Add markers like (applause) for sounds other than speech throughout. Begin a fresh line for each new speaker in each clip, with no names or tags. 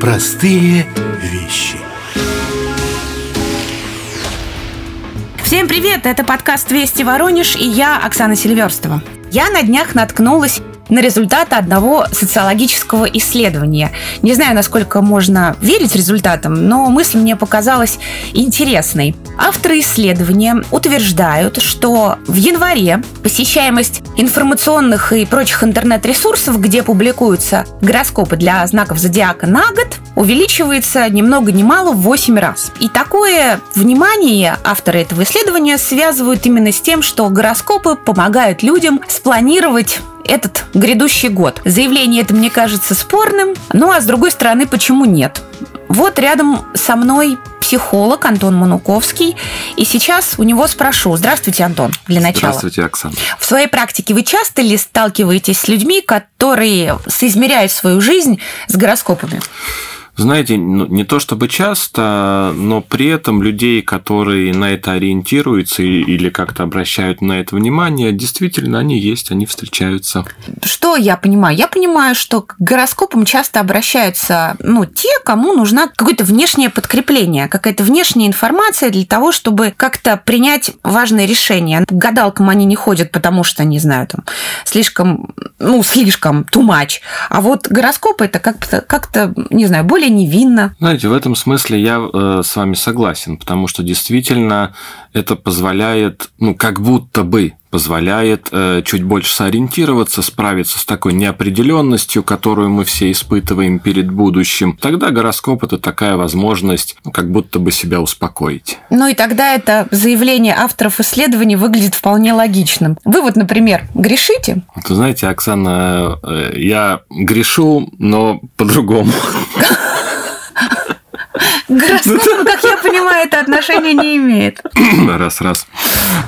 Простые вещи.
Всем привет! Это подкаст «Вести Воронеж» и я, Оксана Сильверстова. Я на днях наткнулась на результаты одного социологического исследования. Не знаю, насколько можно верить результатам, но мысль мне показалась интересной. Авторы исследования утверждают, что в январе посещаемость информационных и прочих интернет-ресурсов, где публикуются гороскопы для знаков зодиака на год, увеличивается ни много ни мало в 8 раз. И такое внимание авторы этого исследования связывают именно с тем, что гороскопы помогают людям спланировать этот грядущий год. Заявление это мне кажется спорным, ну а с другой стороны, почему нет? Вот рядом со мной психолог Антон Мануковский. И сейчас у него спрошу. Здравствуйте, Антон, для начала.
Здравствуйте, Оксана.
В своей практике вы часто ли сталкиваетесь с людьми, которые соизмеряют свою жизнь с гороскопами?
Знаете, ну, не то чтобы часто, но при этом людей, которые на это ориентируются или как-то обращают на это внимание, действительно они есть, они встречаются.
Что я понимаю? Я понимаю, что к гороскопам часто обращаются ну, те, кому нужна какое-то внешнее подкрепление, какая-то внешняя информация для того, чтобы как-то принять важное решение. К гадалкам они не ходят, потому что, не знаю, там, слишком, ну, слишком much. А вот гороскопы это как-то, как-то не знаю, более невинно.
Знаете, в этом смысле я э, с вами согласен, потому что действительно это позволяет, ну, как будто бы позволяет э, чуть больше сориентироваться, справиться с такой неопределенностью, которую мы все испытываем перед будущим. Тогда гороскоп это такая возможность, ну, как будто бы себя успокоить.
Ну и тогда это заявление авторов исследований выглядит вполне логичным. Вы вот, например, грешите?
Вы знаете, Оксана, э, я грешу, но по-другому. (laughs)
К гороскопу, (laughs) как я понимаю, это отношение не имеет.
Раз, раз.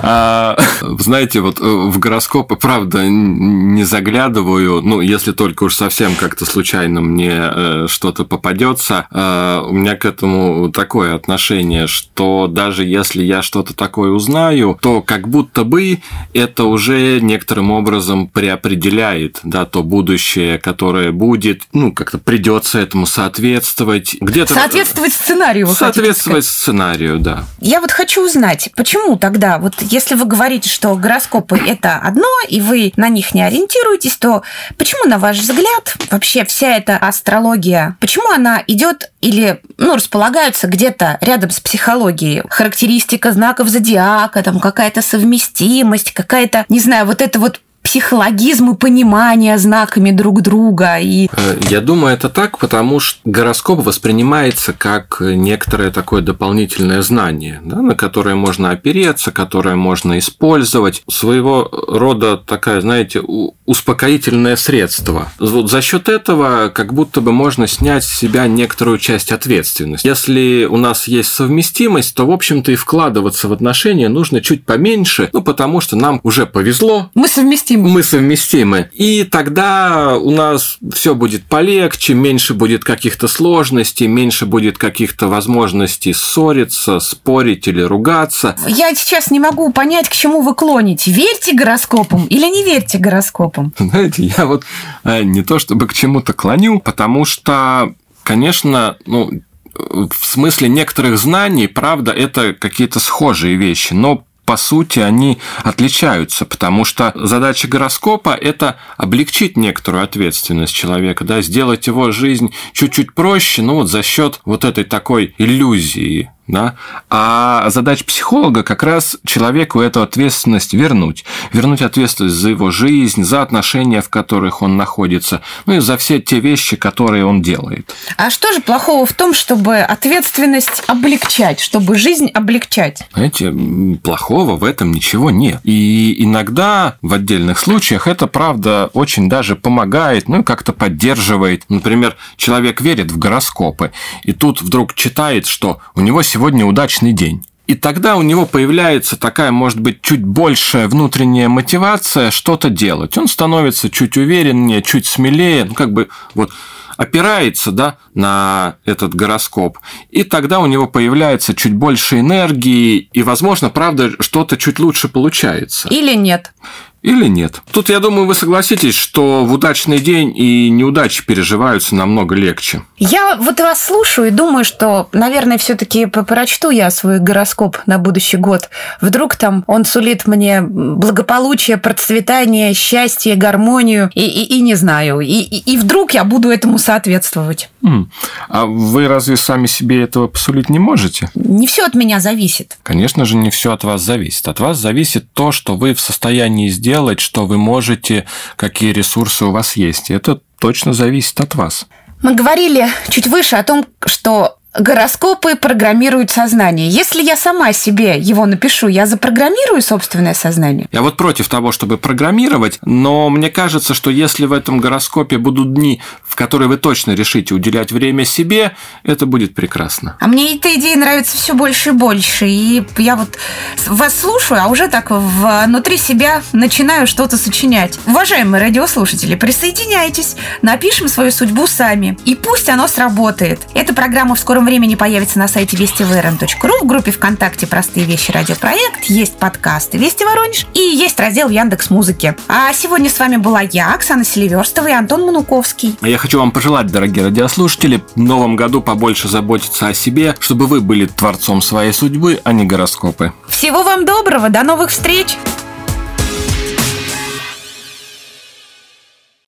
А, (laughs) знаете, вот э, в гороскопы, правда, не заглядываю, ну, если только уж совсем как-то случайно мне э, что-то попадется. А, у меня к этому такое отношение, что даже если я что-то такое узнаю, то как будто бы это уже некоторым образом преопределяет, да, то будущее, которое будет, ну, как-то придется этому соответствовать.
Где-то... Соответствовать сценарию.
Соответствовать сценарию, да.
Я вот хочу узнать, почему тогда, вот если вы говорите, что гороскопы это одно, и вы на них не ориентируетесь, то почему, на ваш взгляд, вообще вся эта астрология, почему она идет или ну, располагаются где-то рядом с психологией? Характеристика знаков зодиака, там какая-то совместимость, какая-то, не знаю, вот это вот психологизм и понимание знаками друг друга. И...
Э, я думаю, это так, потому что гороскоп воспринимается как некоторое такое дополнительное знание, да, на которое можно опереться, которое можно использовать. Своего рода такая, знаете, успокоительное средство. Вот за счет этого как будто бы можно снять с себя некоторую часть ответственности. Если у нас есть совместимость, то, в общем-то, и вкладываться в отношения нужно чуть поменьше, ну, потому что нам уже повезло.
Мы совместимы
совместимы. Мы совместимы. И тогда у нас все будет полегче, меньше будет каких-то сложностей, меньше будет каких-то возможностей ссориться, спорить или ругаться.
Я сейчас не могу понять, к чему вы клоните. Верьте гороскопам или не верьте гороскопам?
Знаете, я вот э, не то чтобы к чему-то клоню, потому что, конечно, ну, в смысле некоторых знаний, правда, это какие-то схожие вещи, но по сути, они отличаются, потому что задача гороскопа – это облегчить некоторую ответственность человека, да, сделать его жизнь чуть-чуть проще, ну вот за счет вот этой такой иллюзии да? А задача психолога как раз человеку эту ответственность вернуть. Вернуть ответственность за его жизнь, за отношения, в которых он находится, ну и за все те вещи, которые он делает.
А что же плохого в том, чтобы ответственность облегчать, чтобы жизнь облегчать?
Знаете, плохого в этом ничего нет. И иногда в отдельных случаях это, правда, очень даже помогает, ну и как-то поддерживает. Например, человек верит в гороскопы, и тут вдруг читает, что у него сегодня удачный день. И тогда у него появляется такая, может быть, чуть большая внутренняя мотивация что-то делать. Он становится чуть увереннее, чуть смелее, ну, как бы вот опирается да, на этот гороскоп, и тогда у него появляется чуть больше энергии, и, возможно, правда, что-то чуть лучше получается.
Или нет.
Или нет. Тут, я думаю, вы согласитесь, что в удачный день и неудачи переживаются намного легче.
Я вот вас слушаю и думаю, что, наверное, все-таки прочту я свой гороскоп на будущий год. Вдруг там он сулит мне благополучие, процветание, счастье, гармонию, и, и, и не знаю. И, и, и вдруг я буду этому соответствовать.
А вы разве сами себе этого посулить не можете?
Не все от меня зависит.
Конечно же, не все от вас зависит. От вас зависит то, что вы в состоянии сделать, что вы можете, какие ресурсы у вас есть. Это точно зависит от вас.
Мы говорили чуть выше о том, что Гороскопы программируют сознание. Если я сама себе его напишу, я запрограммирую собственное сознание?
Я вот против того, чтобы программировать, но мне кажется, что если в этом гороскопе будут дни, в которые вы точно решите уделять время себе, это будет прекрасно.
А мне эта идея нравится все больше и больше. И я вот вас слушаю, а уже так внутри себя начинаю что-то сочинять. Уважаемые радиослушатели, присоединяйтесь, напишем свою судьбу сами. И пусть оно сработает. Эта программа в скором скором времени появится на сайте вестиврн.ру, в группе ВКонтакте «Простые вещи. Радиопроект», есть подкасты «Вести Воронеж» и есть раздел Яндекс Музыки. А сегодня с вами была я, Оксана Селиверстова и Антон Мануковский.
А я хочу вам пожелать, дорогие радиослушатели, в новом году побольше заботиться о себе, чтобы вы были творцом своей судьбы, а не гороскопы.
Всего вам доброго, до новых встреч!